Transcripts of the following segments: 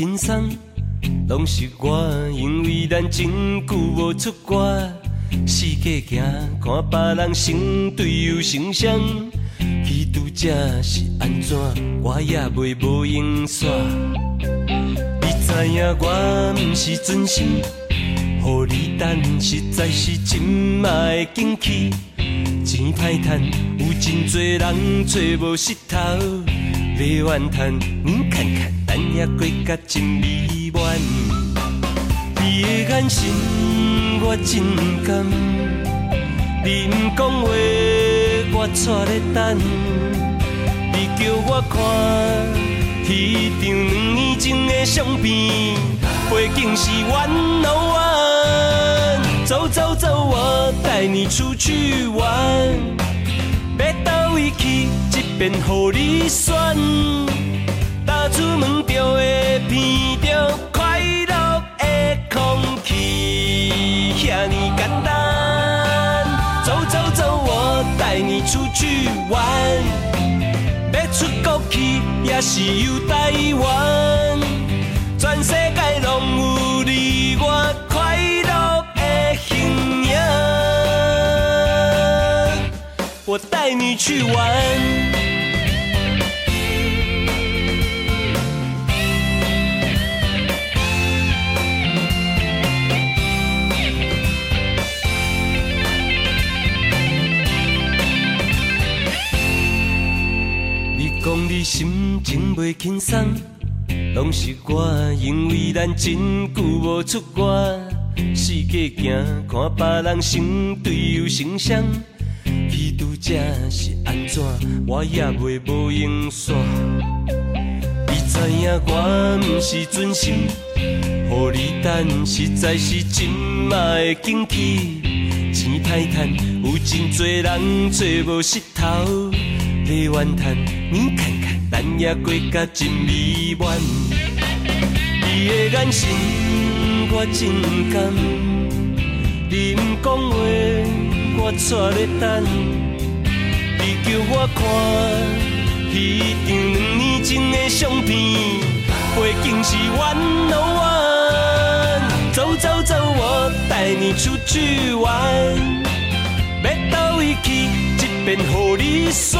轻松，拢是我，因为咱真久无出国。世界行，看别人成对又成双，去拄则是安怎，我也袂无用煞。你知影我毋是存心，互你等，实在是真嘛会惊气。钱歹趁，有真多人找无石头来怨叹。你看看，咱也过甲真美满。你的眼神我真感，你毋讲话我坐咧等。你叫我看迄张两年前的相片，背景是弯路弯。走走走，我带你出去玩。要倒位去，一边互你选。出门就会闻到快乐的空气，遐尼简单。走走走，我带你出去玩。要出国去，也是游台湾。全世界拢有你我快乐的形影，我带你去玩。你心情袂轻松。拢是我，因为咱真久无出国，世界行，看别人成对又成双，去拄则是安怎，我也袂无用煞。你知影我毋是存心，互你等，实在是真嘛的惊气。钱歹趁，有真多人找无石头来怨叹，你看看。咱也过甲真美满，你的眼神我真感，你毋讲话我错咧等，你叫我看迄张两年前的相片，背景是弯路弯。走走走，我带你出去玩，要倒位去，一边互你选。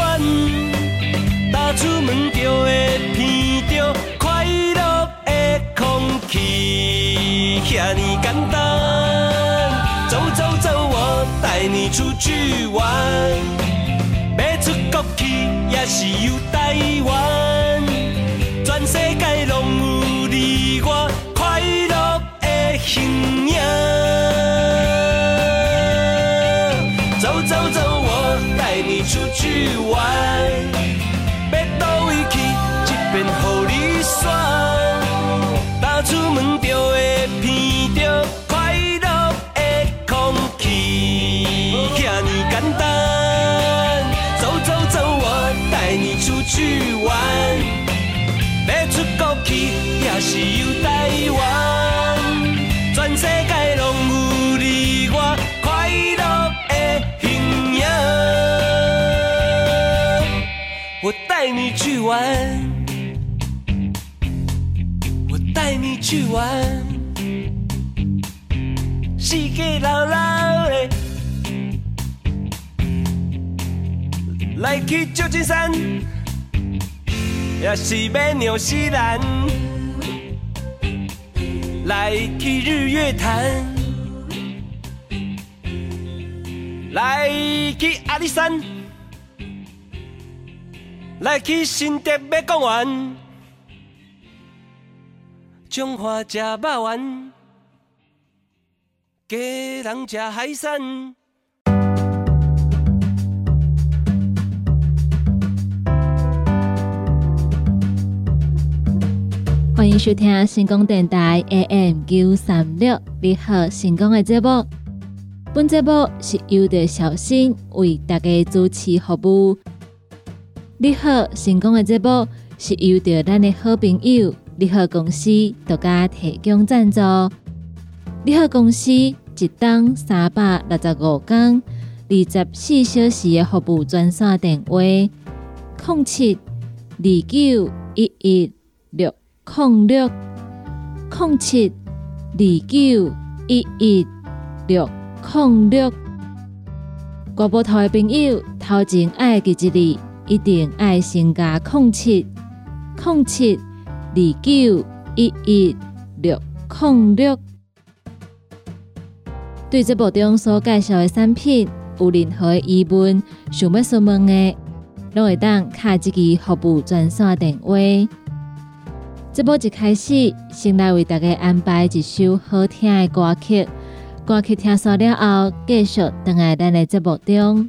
踏出门就会闻到快乐的空气，遐尼简单。走走走，我带你出去玩。要出国去，也是游台湾。全世界拢有你我快乐的形影。走走走，我带你出去玩。便互你选，踏出门就会闻到快乐的空气，遐尼简单。走走走，我带你出去玩。要出国去，也是游台湾。全世界带你去玩。我带你去玩，世界老老的，来去旧金山，也是要纽西兰，来去日月潭，来去阿里山，来去新竹美公园。中华食肉丸，家人食海产。欢迎收听成功电台 AM 九三六，你好，成功的节目。本节目是由着小新为大家主持服务。你好，成功的节目是由着咱的好朋友。利好公司独家提供赞助。利好公司一档三百六十五天、二十四小时的服务专线电话：零七二九一一六零六零七二九一一六零六。国宝头的朋友，头前爱记一字，一定爱先加零七零七二九一一六零六。对这部中所介绍的产品有任何疑问，想要询问的，拢会当卡这个服务专线电话。这部一开始，先来为大家安排一首好听的歌曲，歌曲听完了后，继续等待咱的节目中。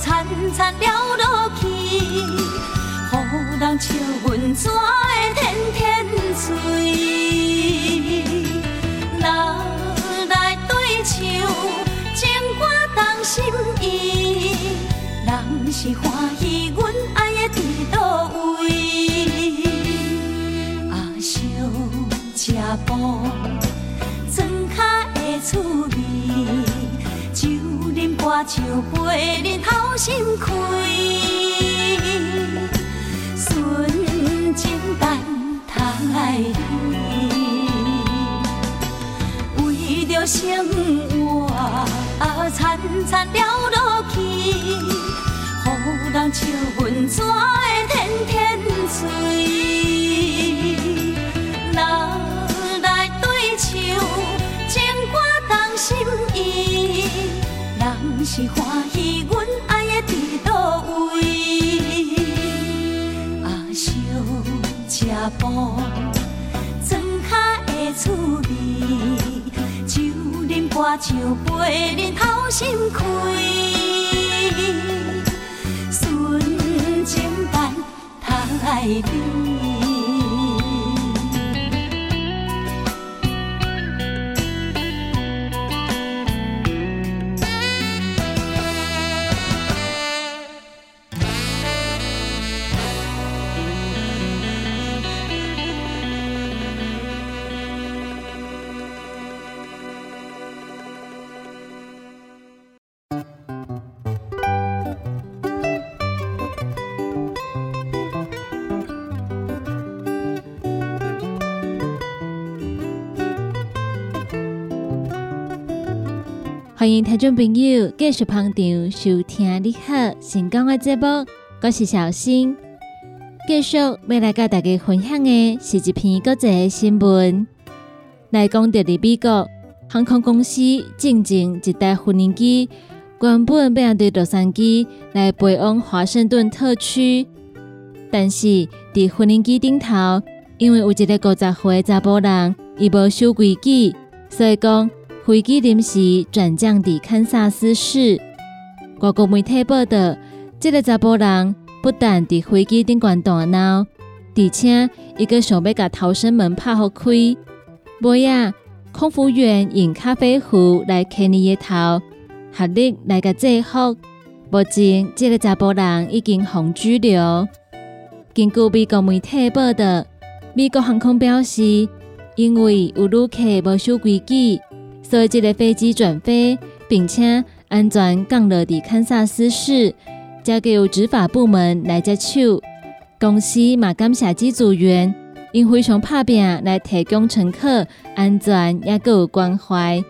潺潺了落去，何人笑阮怎会天天醉？拿来对唱情歌动心意，人是欢喜，阮爱的在叨位？阿叔吃补，床脚的厝。饮歌唱陪日头心开，纯情淡通爱你，为着生活。啊，惨惨了落去，予人笑阮怎会天天醉？人来对唱情歌当心意，是欢喜阮爱的伫倒位？啊，烧车布，庄脚的趣味。歌唱陪日头心开，纯情淡通爱欢迎听众朋友继续捧场收听你好成功的节目，我是小新。继续要来跟大家分享的是一篇国际新闻，来讲伫美国航空公司进前一台无人机，原本要对洛杉矶来飞往华盛顿特区，但是伫无人机顶头，因为有一个五十岁查甫人伊无守规矩，所以讲。飞机临时转降伫堪萨斯市。外国媒体报道，这个查甫人不但伫飞机顶管大闹，而且伊个想要甲逃生门拍好开。尾啊，空服员用咖啡壶来牵伊个头，合力来甲制服。目前，这个查甫人已经被拘留。根据美国媒体报道，美国航空表示，因为有旅客无守规矩。所以，这个飞机转飞，并且安全降落伫堪萨斯市，交由执法部门来接手。公司嘛感谢机组员，因非常拍拼来提供乘客安全也有关怀，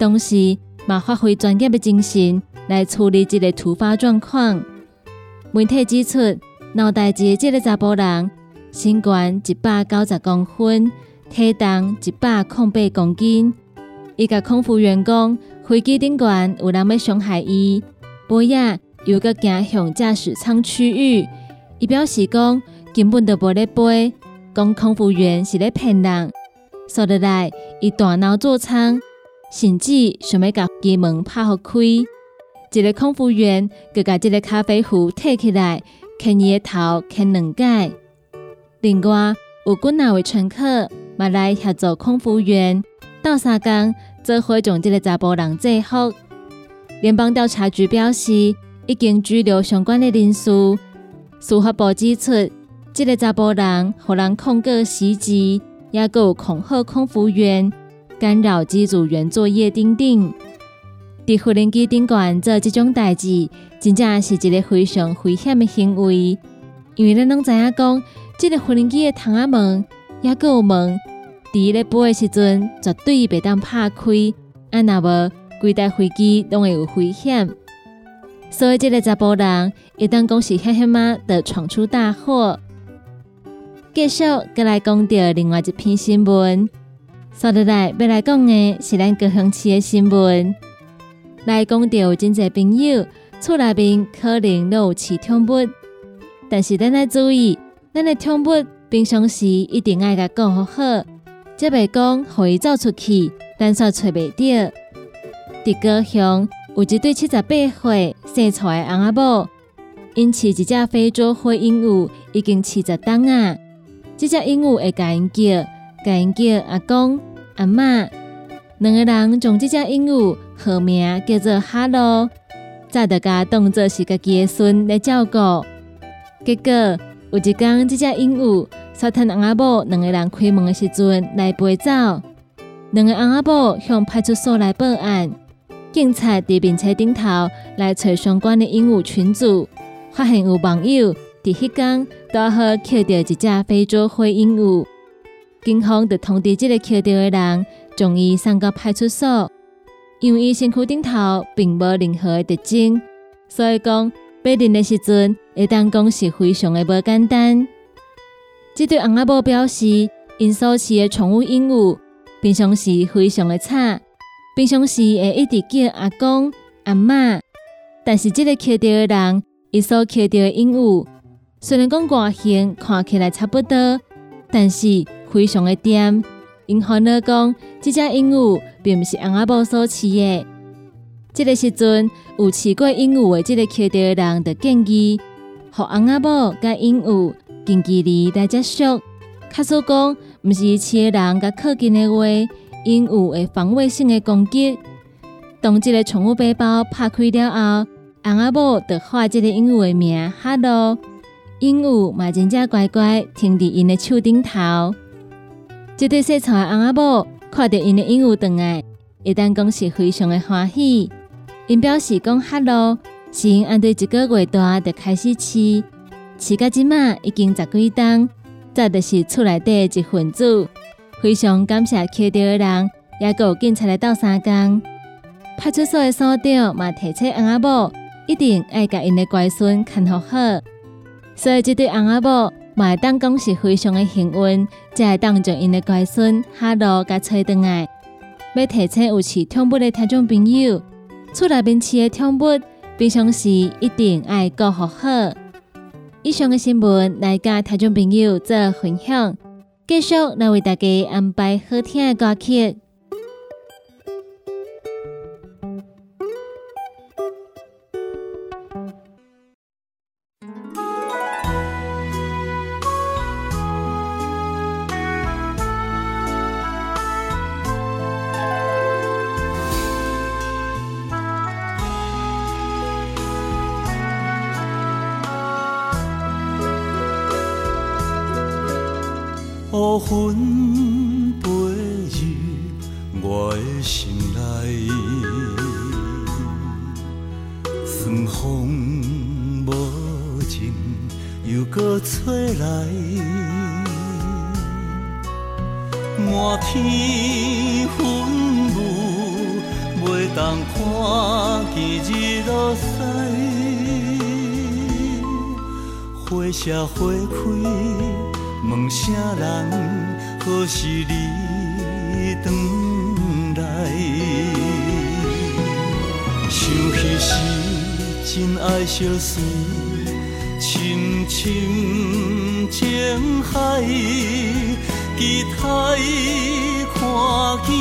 同时嘛发挥专业的精神来处理这个突发状况。媒体指出，脑袋机这个查甫人身高一百九十公分，体重一百零八公斤。伊甲空服员讲，飞机顶悬有人要伤害伊，波亚又个行向驾驶舱区域。伊表示讲，根本就无咧飞，讲空服员是咧骗人。说得来，伊大闹座舱，甚至想要甲机门拍互开。一个空服员佮甲一个咖啡壶摕起来，牵伊的头牵两解。另外，有几哪位乘客嘛来协助空服员。到三工，做伙将这个查甫人制服。联邦调查局表示，已经拘留相关的人士。司法部指出，这个查甫人互人控告袭击，也有恐吓空服员、干扰机组员作业等等。伫无人机顶管做这种代志，真正是一个非常危险的行为。因为咱拢知影讲，这个无人机的窗仔门也有门。伫咧飞的时阵，绝对袂当拍开，啊，若无规台飞机都会有危险。所以，这个查甫人一旦讲是险险嘛，就闯出大祸。继续，再来讲到另外一篇新闻。说得来，要来讲的是咱高雄市的新闻。来讲到真侪朋友厝内面可能都有饲宠物，但是咱要注意，咱的宠物平常时一定爱甲顾好好。即袂讲，互伊走出去，但煞找袂着。伫高雄有一对七十八岁生出来翁仔某，因饲一只非洲灰鹦鹉，已经饲十冬啊。即只鹦鹉会甲因叫，甲因叫阿公、阿嬷。两个人将即只鹦鹉号名叫做哈罗，早着甲当作是家己的孙来照顾。结果有一天，即只鹦鹉。沙滩翁仔某两个人开门的时阵来陪走，两个翁仔某向派出所来报案。警察伫便车顶头来找相关的鹦鹉群组，发现有网友伫迄天拄好捡到一只非洲灰鹦鹉。警方就通知这个捡到的人，将伊送到派出所。因为伊身躯顶头并无任何的特征，所以讲被认的时阵，会当讲是非常的无简单。这对翁仔某表示，因所饲的宠物鹦鹉平常时非常的吵，平常时会一直叫阿公、阿嬷。但是这个捡到的人，伊所捡到的鹦鹉，虽然讲外形看起来差不多，但是非常的甜。因欢乐讲，这只鹦鹉并不是翁仔某所饲的。这个时阵，有饲过鹦鹉的这个捡到的人的建议，和翁仔某甲鹦鹉。近距离来接触，卡叔讲，毋是饲的人甲靠近的话，鹦鹉会防卫性的攻击。当这个宠物背包拍开了后，翁仔某就画这个鹦鹉的名哈喽。鹦鹉嘛真正乖乖停伫因的手顶头。这对细草的翁仔某看到因的鹦鹉回来，一旦讲是非常的欢喜。因表示讲哈喽，是因按对一个月大就开始饲。饲到即马已经十几冬，这就是厝内底一份子。非常感谢捡到的人，也有警察来到三工。派出所的所长嘛提醒翁仔某，一定爱甲因的乖孙看好好。所以这对翁仔某嘛会当讲是非常的幸运，才会当将因的乖孙哈罗甲找倒来。要提醒有饲宠物的听众朋友，厝内面饲的宠物平常时一定爱顾好好。以上的新闻来甲听众朋友做分享，继续来为大家安排好听的歌曲。乌云飞入我的心内，霜风无情又搁吹来，满天云雾袂当看见日落西，花谢花开。问声人，何时你回来？想彼时真爱相思，深深情海，期待看见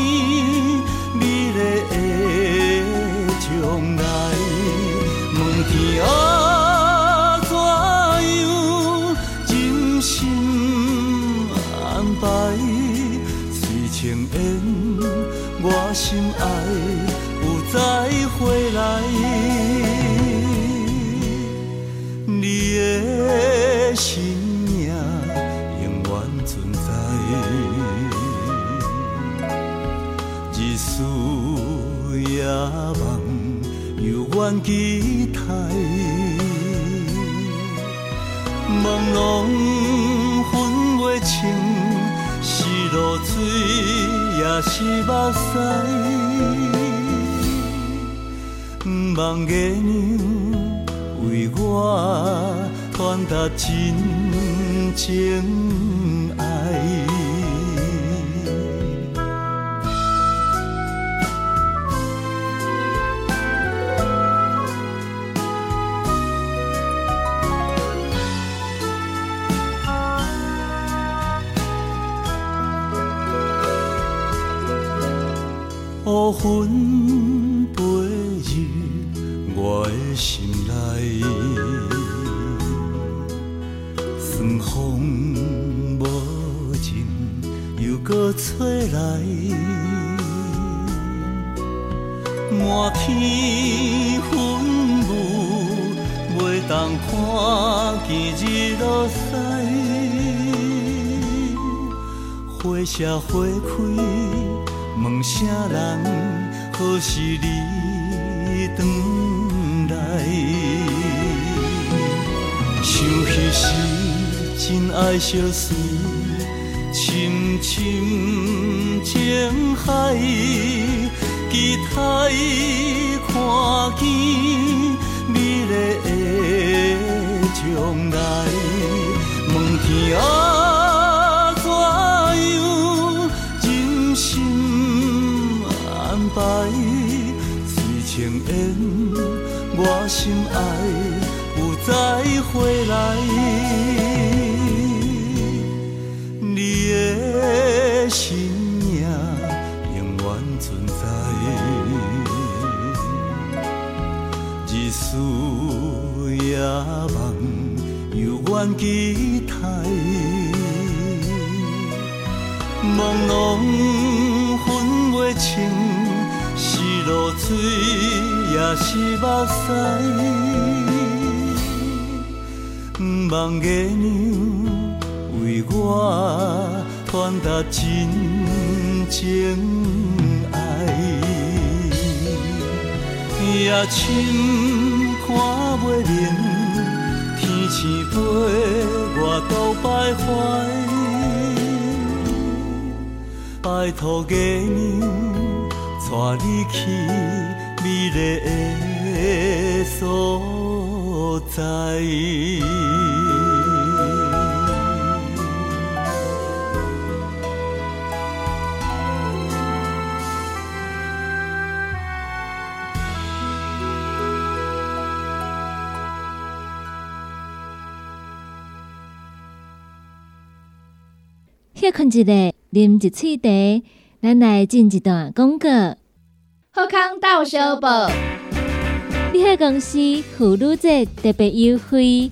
水。也是目屎，不望月亮为我传达真情爱。乌云飞入我的心内，霜风无情又搁吹来，满天云雾袂当看见日落西，花谢花开。问声人，何时你回来？想彼时真爱相思，深深情海，期待看见美丽的将来。问天啊！我心爱有再回来，你的身影永远存在，日思夜梦犹原期待，朦胧分袂清是。露水也是目屎，不望月亮为我传达真情爱。夜深看袂明，天星陪我到徘徊，拜托月亮。带你去美丽的所在。歇困一下，啉一喙茶，咱来进一段广告。好康到小报，你喺公司妇女节特别优惠，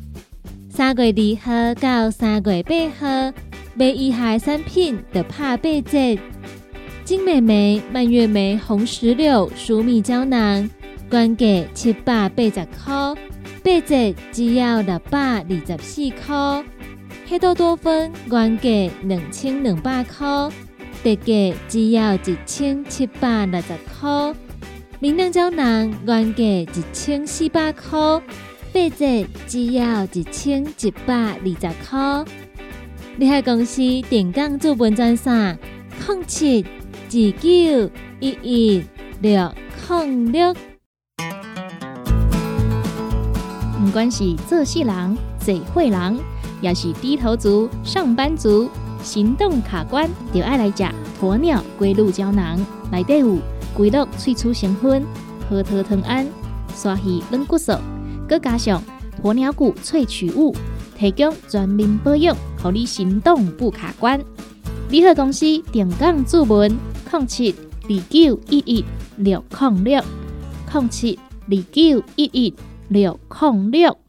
三月二号到三月八号，买以下产品的拍八折。金美眉、蔓越莓、红石榴、舒米胶囊，原价七百八十块，八折只要六百二十四块。黑豆多酚原价两千两百块，特价只要一千七百六十块。明亮胶囊原价一千四百块，八折只要一千一百二十块。你害公司电工资本专线：空七二九一一六零六。不管是做事人、做会人。也是低头族、上班族，行动卡关，就爱来食鸵鸟龟鹿胶囊。内底有龟鹿萃取成分，核桃藤胺、刷鱼软骨素，佮加上鸵鸟骨萃取物，提供全面保养，让你行动不卡关。联合公司定岗注文：零七二九一一六零六零七二九一一六零六。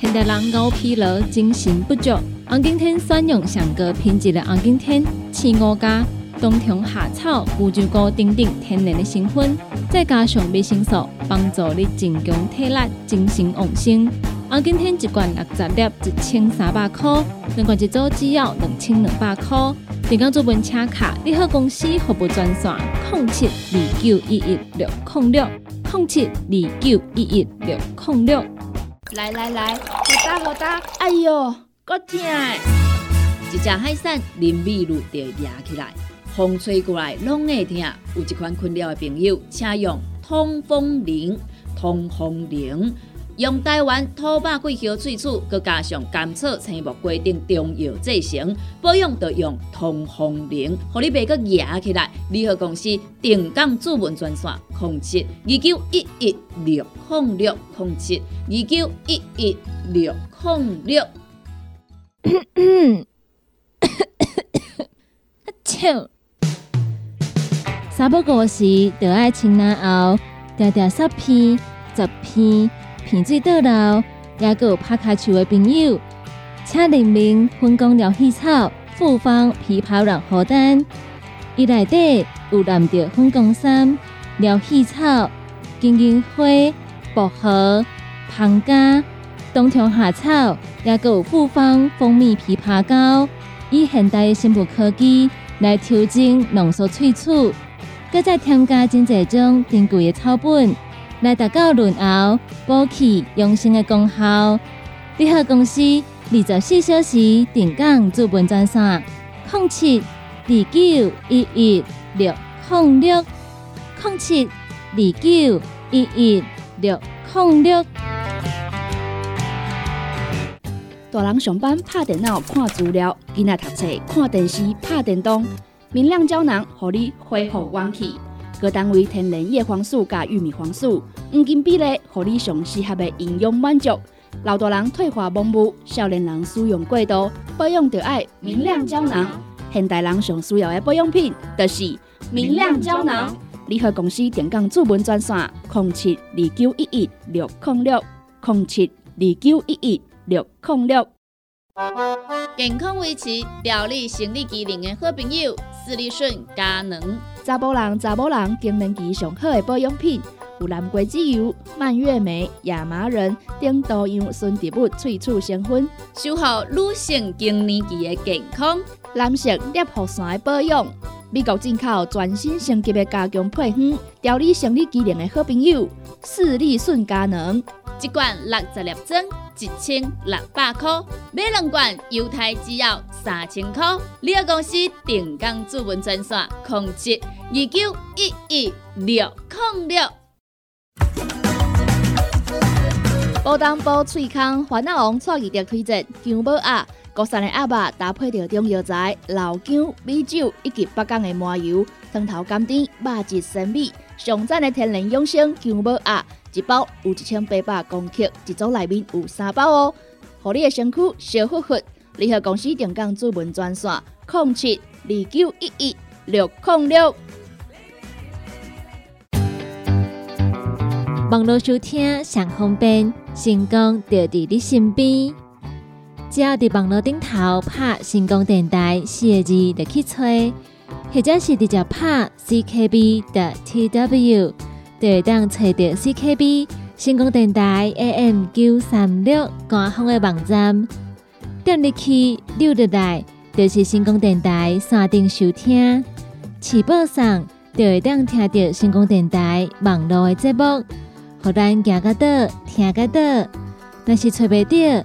现代人熬疲劳、精神不足，红景天选用上个品质的红景天、青乌加、冬虫夏草、乌鸡菇等等天然的成分，再加上维生素，帮助你增强体力、精神旺盛。红景天一罐六十粒，一千三百块；两罐一组只要两千两百块。订购做本车卡，你好公司服务专线：零七二九一一六零六零七二九一一六零六。来来来，好打好打！哎哟，够痛！一只海扇淋雨露就压起来，风吹过来拢会痛。有一款困扰的朋友，请用通风铃，通风铃。用台湾土白桂花萃取，佮加上甘草、青木规定中药制成，保养要用通风灵，互你袂佮压起来。联合公司定岗主文专线：零七二九一一六控六控七二九一一六控六。笑，三不五时就爱清南后，条条十片十片。鼻水倒流，也有拍卡球的朋友，请联名分工疗气草、复方枇杷软荷丹，伊内底有蓝调分工三、疗气草、金银花、薄荷、胖加、冬虫夏草，也有复方蜂蜜枇杷膏，以现代的生物科技来调整浓缩萃取，搁再添加真济种珍贵的草本。来达到润喉、补气、养生的功效。联合公司二十四小时定岗驻本专线：零七二九一一六零六零七二九一一六零六。大人上班拍电脑看资料，囡仔读册看电视拍电动，明亮胶囊，互你恢复元气。各单位天然叶黄素加玉米黄素，黄金比例，互你上适合的营养满足。老大人退化盲目，少年人使用过度，保养就要明亮胶囊。现代人上需要的保养品，就是明亮胶囊。联合公司电工主文专线：零七二九一一六零六零七二九一一六零六。健康维持、调理生理机能的好朋友，斯利顺佳能。查甫人、查某人更年期上好的保养品，有蓝桂枝油、蔓越莓、亚麻仁等多样纯植物萃取成分，守护女性更年期的健康。男性尿护伞的保养，美国进口全新升级的加强配方，调理生理机能的好朋友——视力顺佳能，一罐六十粒装，一千六百块；买两罐，犹太只要三千块。你个公司定岗主文专线：控制二九一一六零六。保当宝脆康烦恼王创意的推荐姜母鸭。高山的鸭肉搭配着中药材、老姜、米酒以及北港的麻油，汤头甘甜，肉质鲜美。上赞的天然养生姜母鸭，一包有一千八百公克，一组内面有三包哦，互你的身躯小呼呼。联合公司定岗主文专线：零七二九一一六零六。网络收听上方便，成功就伫你身边。只要伫网络顶头拍“成功电台”四个字，就去吹，或者是直接拍 “ckb” 的 tw，就会当找到 CKB 成功电台 AM 九三六官方的网站。点入去溜入来，就是成功电台山顶收听，起播上就会当听到成功电台网络的节目，互咱行个到，听个到，若是找袂到。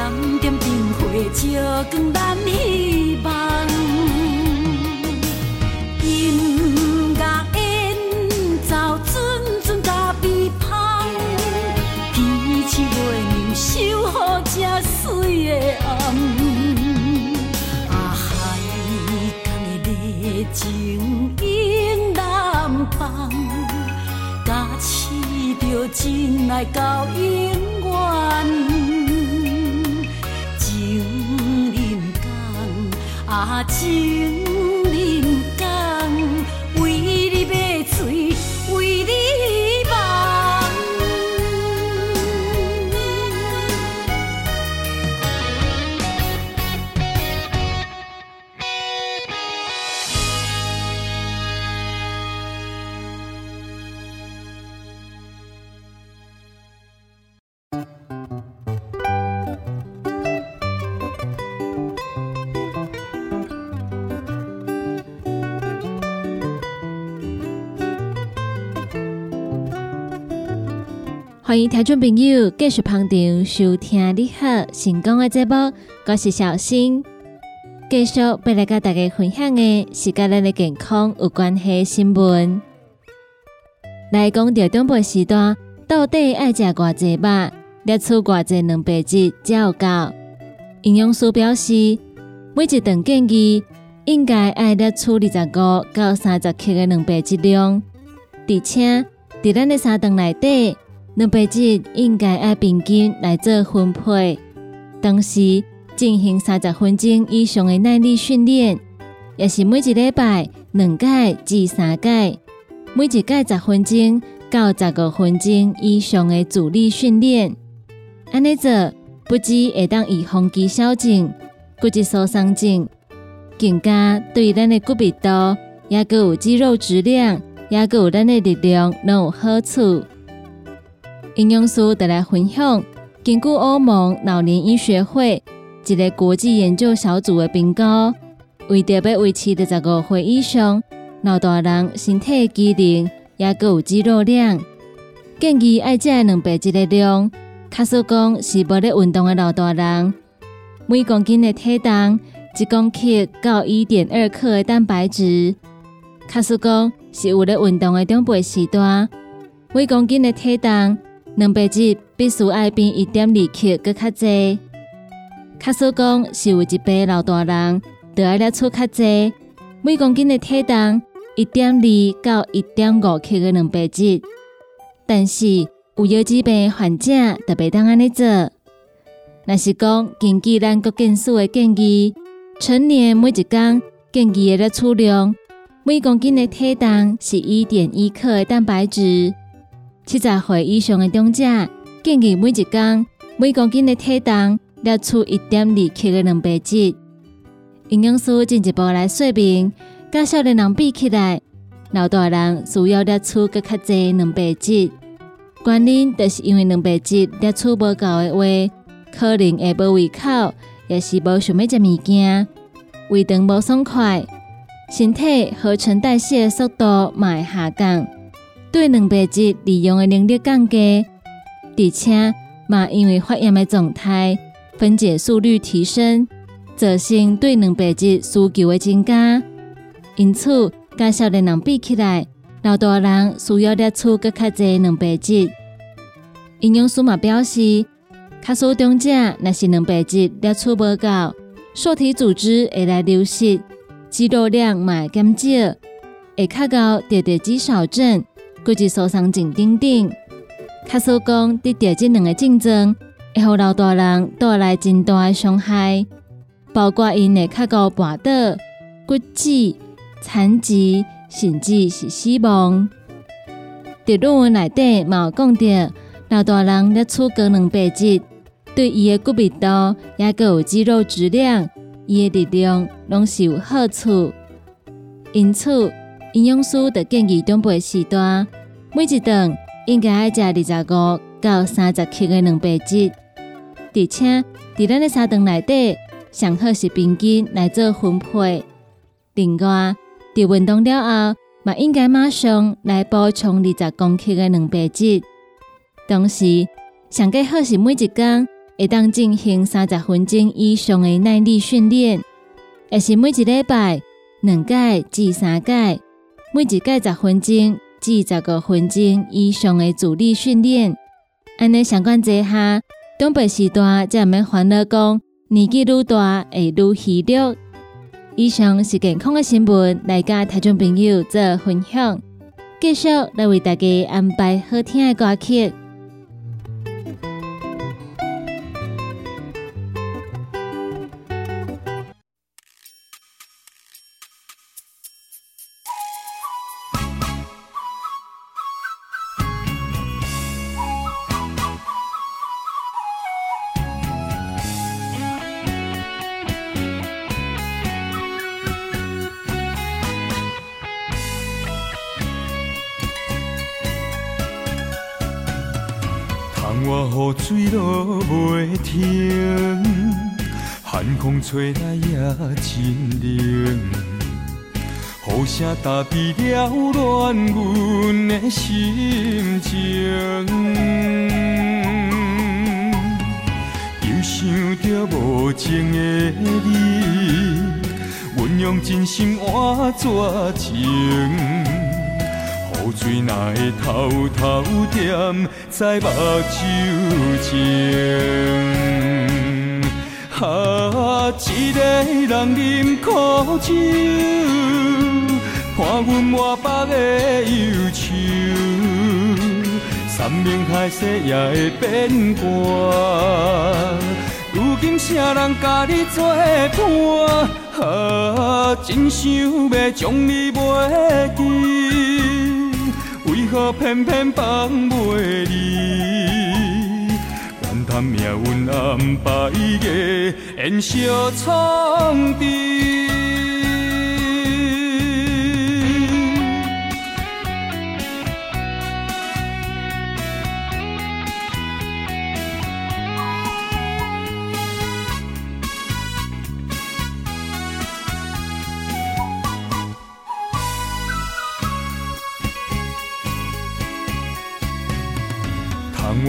点点灯火照光咱希望。音乐演奏，阵阵甲悲芳，天气月亮守护这水的暗。啊，海港的热情映南方，甲饲着真爱到永远。心，听众朋友继续捧场收听你好成功的节目，我是小新。继续要来跟大家分享的是跟咱的健康有关系的新闻。来讲到中辈时段，到底爱食偌济肉，摄取偌济蛋白质才有够？营养师表示，每一顿建议应该爱摄取二十五到三十克的蛋白质量，而且伫咱的三顿内底。蛋白质应该按平均来做分配，同时进行三十分钟以上的耐力训练，也是每一礼拜两届至三届，每一届十分钟到十五分钟以上的阻力训练。安尼做不止会当预防肌少症、骨质疏松症，更加对咱的骨密度、也个有肌肉质量、也个有咱的力量拢有好处。营养师带来分享，根据欧盟老年医学会一个国际研究小组的评估，为着要维持二十五岁以上老大人身体机能，也个有肌肉量，建议爱食的蛋白质的量，卡说讲是无咧运动的老大人，每公斤的体重一公克到一点二克的蛋白质，卡说讲是有咧运动的中辈时段，每公斤的体重。蛋白质必须爱比一点二克搁较济。卡说讲是有一辈老大人，得爱摄取较济，每公斤的体重一点二到一点五克的蛋白质。但是有腰椎病患者特别当安尼做。若是讲根据咱国健署的建议，成年每一工建议的摄取量，每公斤的体重是一点一克的蛋白质。七十岁以上的长者，建议每一天每公斤的体重摄取一点二克的蛋白质。营养师进一步来说明，甲少年人比起来，老大人需要摄取更较济蛋白质。原因就是因为蛋白质摄取无够的话，可能会无胃口，也是无想要食物件，胃肠无爽快，身体合成代谢的速度也会下降。对蛋白质利用的能力降低，而且嘛因为发炎的状态，分解速率提升，造成对蛋白质需求的增加。因此，甲少年人比起来，老大人需要摄取更较济蛋白质。营养师嘛表示，卡数中者若是蛋白质摄取无够，受体组织会来流失，肌肉量嘛减少，会较到得得肌少症。骨质疏松症等等，卡说讲得到这两个症状，会互老大人带来真大的伤害，包括因会较高跋倒、骨折、残疾，甚至是死亡。伫论文内底嘛有讲到，老大人咧取高蛋白质，对伊的骨密度，也个有肌肉质量，伊的力量拢是有好处。因此，营养师的建议中辈时段，每一顿应该爱食二十五到三十克的蛋白质。而且伫咱的三顿内底，上好是平均来做分配。另外，伫运动了后，嘛应该马上来补充二十公克的蛋白质。同时，上计好是每一天会当进行三十分钟以上的耐力训练，也是每一礼拜两届至三届，每一届十分钟至十五分钟以上的阻力训练。安尼相关之下，长辈时代才毋免烦恼讲年纪越大会越虚弱。以上是健康的新闻，来甲听众朋友做分享。继续来为大家安排好听的歌曲。吹来也真冷。雨声打比了乱阮的心情，又想着无情的你，阮用真心换绝情。雨水哪会偷偷点在目睭前？啊，一个人饮苦酒，看阮满腹的忧愁。山盟海誓也会变卦，如今谁人甲你作伴？啊，真想要将你袂记。为何偏偏放袂离？含命运安排的炎烧创治。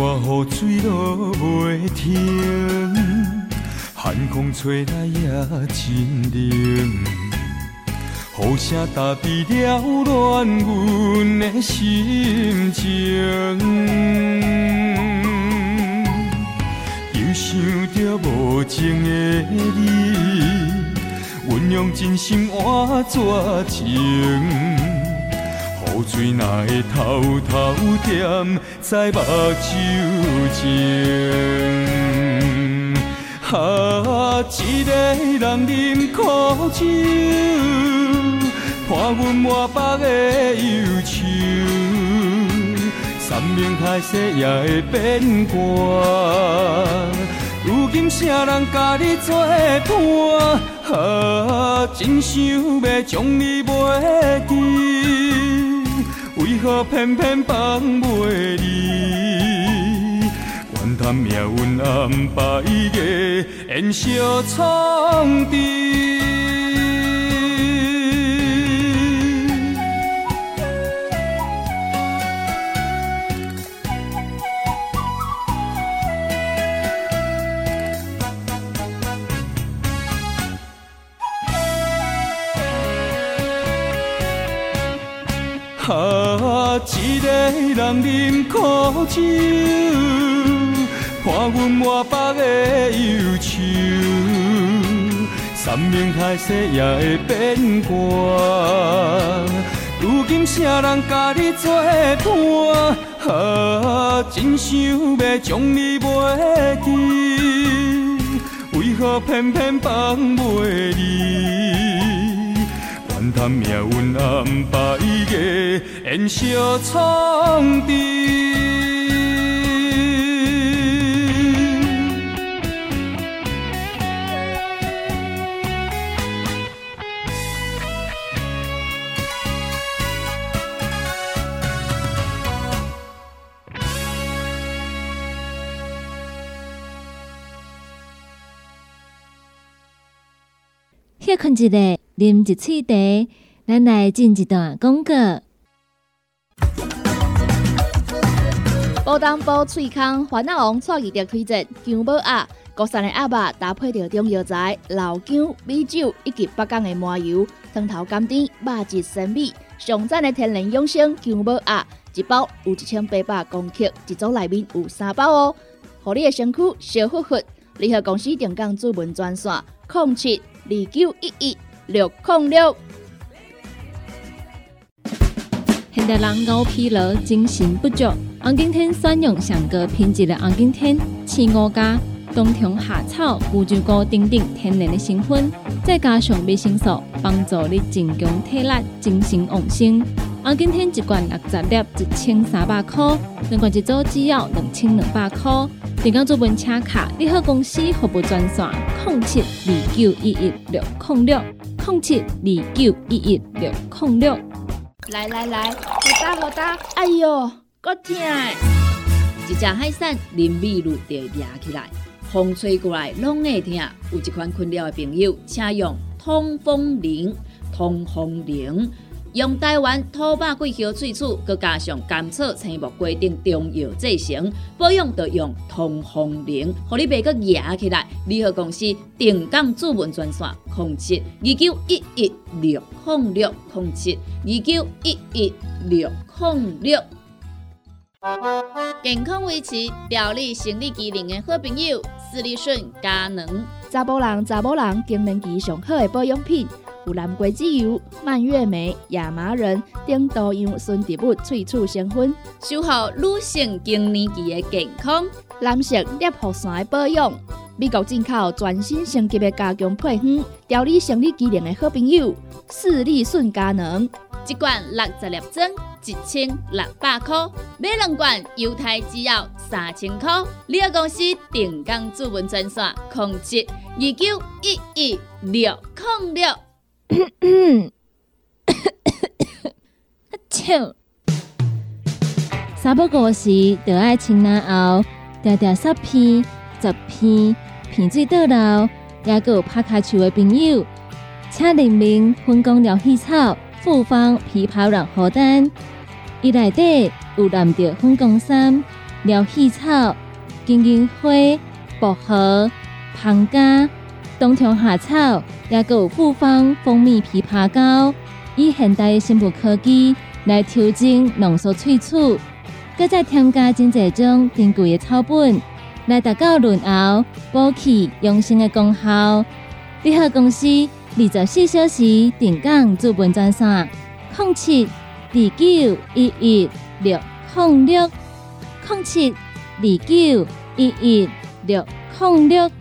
我雨水落袂停，寒风吹来也真冷。雨声打比了乱阮的心情，又想着无情的你，阮用真心换绝情。雨水哪会偷偷点在目睭前？啊，一个人饮苦酒，看阮满腹的忧愁。山盟海誓也会变卦，如今谁人甲你作伴？啊，真想要将你袂记。为何偏偏放袂离？怨叹命运安排个烟消苍滌。啊，一个人饮苦酒，看阮满腹的忧愁。山盟海誓也会变卦，如今谁人甲你作伴？啊，真想要将你袂记，为何偏偏放袂离？他们要安排一个很场地谢谢谢啉一喙茶，咱来进一段广告。宝当宝脆康烦恼王创意特推荐姜母鸭，国产的鸭肉搭配着中药材、老姜、米酒以及北港的麻油，汤头甘甜，肉质鲜美，上赞的天然养生姜母鸭，一包有一千八百公克，一组内面有三包哦，互你的身躯小呼呼。联合公司定岗主文专线：零七二九一一六零六。现代人熬疲劳、精神不足，红景天选用上个品质的红景天青五加冬虫夏草、乌鸡菇等等天然的成分，再加上维生素，帮助你增强体力、精神旺盛。红景天一罐六十粒，一千三百块；两罐一组只要两千两百块。电工做文车卡，你好公司服务专线：零七二九一一六零六零七二九一一六空六。来来来，好打好打！哎哟，够痛！一只海扇淋米露就压起来，风吹过来拢会痛。有一款困扰的朋友，请用通风铃、通风铃。用台湾土八桂花萃取，佮加上甘草、青木规定中药制成，保养要用通风灵，互你袂佮压起来。联合公司定岗主文专线：零七二九一一六零六零七二九一一六零六。健康维持、调理生理机能的好朋友——斯利顺佳能，查甫人、查某人更年期上好的保养品。有蓝桂枝油、蔓越莓、亚麻仁等多样纯植物萃取成分，守护女性更年期的健康。男性尿酸的保养，美国进口全新升级的加强配方，调理生理机能的好朋友——视力顺佳能，一罐六十粒装，一千六百块；买两罐，犹太制药三千块。你个公司定岗主文专线：控制二九一一六零六。笑。三不五时，就爱清南后，条条十片、十片，片水倒流，也有拍卡球的朋友，请联名分工疗气草、复方枇杷软荷丹，伊内底有蓝调分工衫、疗气草、金银花、薄荷、胖加。冬虫夏草，也有复方蜂蜜枇杷膏，以现代的生物科技来调整浓缩萃取，搁再添加真济种珍贵的草本，来达到润喉、补气、养生的功效。联合公司二十四小时定岗驻本专线：零七二九一一六零六零七二九一一六零六。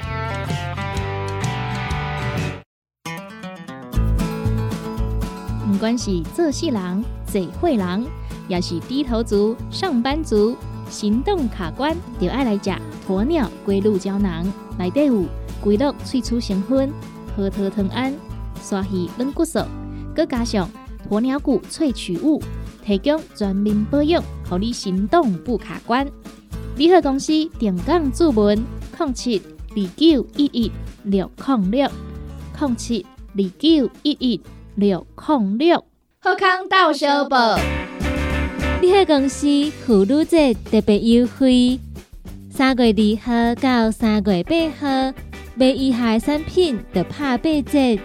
管是做事人、做会人，也是低头族、上班族、行动卡关，就爱来食鸵鸟龟鹿胶囊。内底有龟鹿萃取成分，核桃藤胺、刷鱼软骨素，佮加上鸵鸟骨萃取物，提供全面保养，让你行动不卡关。联合公司定岗注文：零七二九一一六零六零七二九一一。六零六，好康到小报。你喺公司妇女节特别优惠，三月二号到三月八号，买以下产品就拍八折。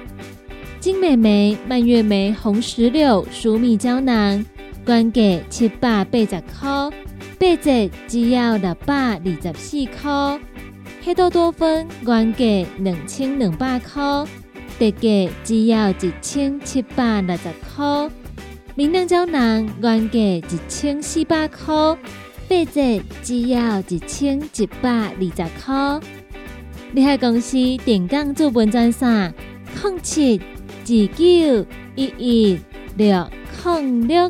金美眉、蔓越莓、红石榴、舒米胶囊，原价七百八十块，八折只要六百二十四块。黑豆多酚原价两千两百块。特价只要一千七百六十块，明亮胶囊原价一千四百块，八折只要一千一百二十块。厉害公司电工做文专线：空七二九一一六空六。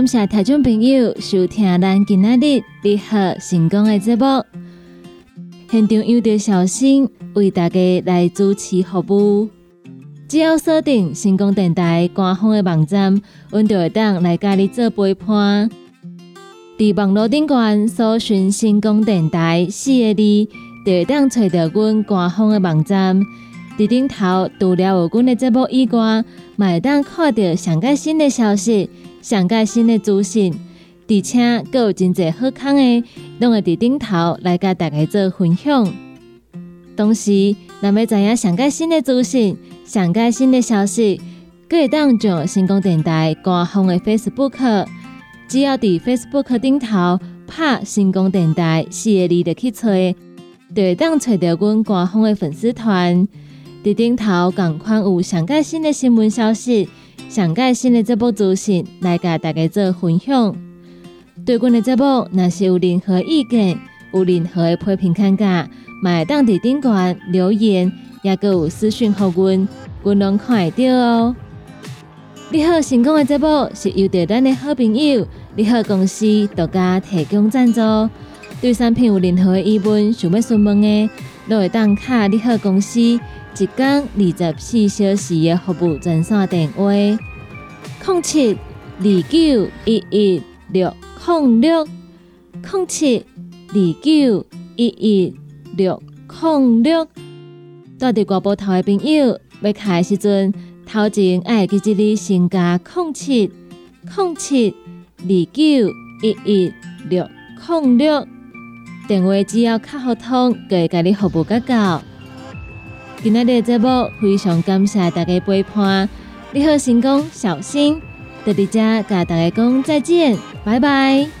感谢听众朋友收听咱今仔日立好成功的节目。现场有着小新为大家来主持服务。只要锁定成功电台官方的网站，阮就会等来家你做陪伴。伫网络顶端搜寻成功电台四个字，就会等找到阮官方的网站。伫顶头除了有阮的节目以外，也会等看到上个新的消息。上盖新的资讯，而且阁有真侪好康的，拢会伫顶头来甲大家做分享。同时，若要知影上盖新的资讯、上盖新的消息，阁会当上成功电台官方的 Facebook，只要伫 Facebook 顶头拍成功电台四个字就去找，就会当找到阮官方的粉丝团。伫顶头，共款有上盖新的新闻消息。上届新的节目资讯来甲大家做分享。对阮的节目，若是有任何意见、有任何的批评看价，嘛会当地顶悬留言，也阁有私讯互阮，阮拢看会到哦。你好，成功的节目是由着咱的好朋友你好公司独家提供赞助。对产品有任何的疑问，想要询问的，都会当卡你好公司一天二十四小时的服务专线电话：零七二九一一六零六零七二九一一六零六。住伫外埔头的朋友，要开的时阵，头前爱记一字先加零七零七二九一一六零六。电话只要卡好通，就会甲你服务到到。今日的节目非常感谢大家陪伴，你好，成功，小心，在伫遮甲大家讲再见，拜拜。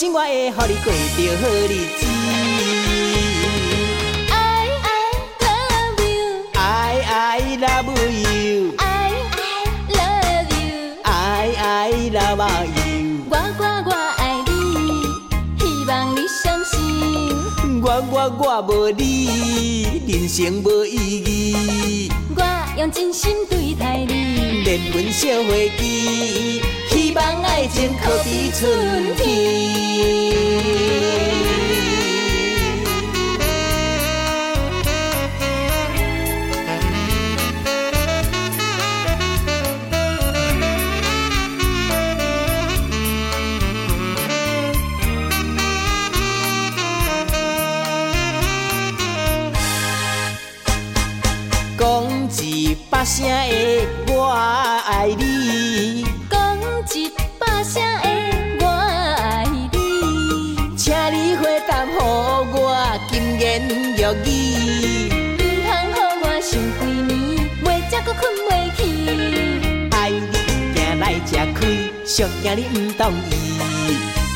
相信我会予你过着好日子。I I love you, I I love you, I I love you。I I love you，我我我爱你，希望你相信。我我我无你，人生无意义。我用真心对待你，连阮小花枝，希望爱情可比春天。声的我爱你，请你回答予我金言玉语。唔通予我想几年，袂才搁困袂去。爱你行来吃亏，上惊你唔同意，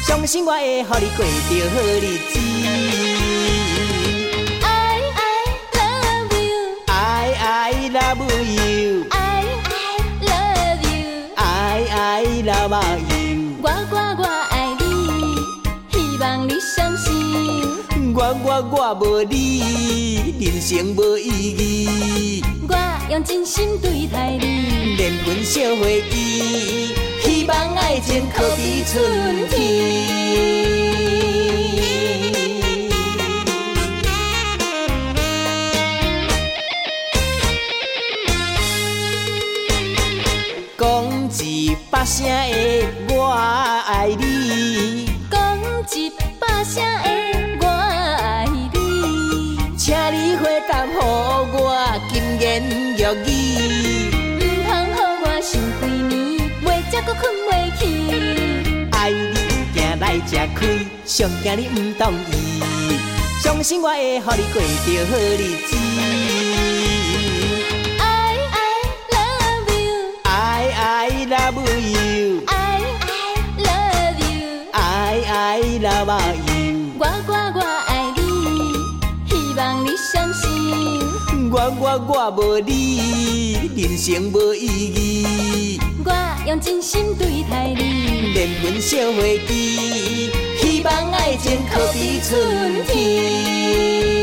相信我会予你过着好日子。I I love you, I I love you, I I 我我我无你，人生无意义。我用真心对待你，连阮小花枝，希望爱情可比春天。讲一百声的我爱你，讲一百声的才搁困袂去。爱你行来吃亏，上惊你唔同意，相信我会予你过着好日子。I I love you, I I love you, I I love you。I I love you，我我我无你，人生无意义。我用真心对待你，连阮小花枝，希望爱情可比春天。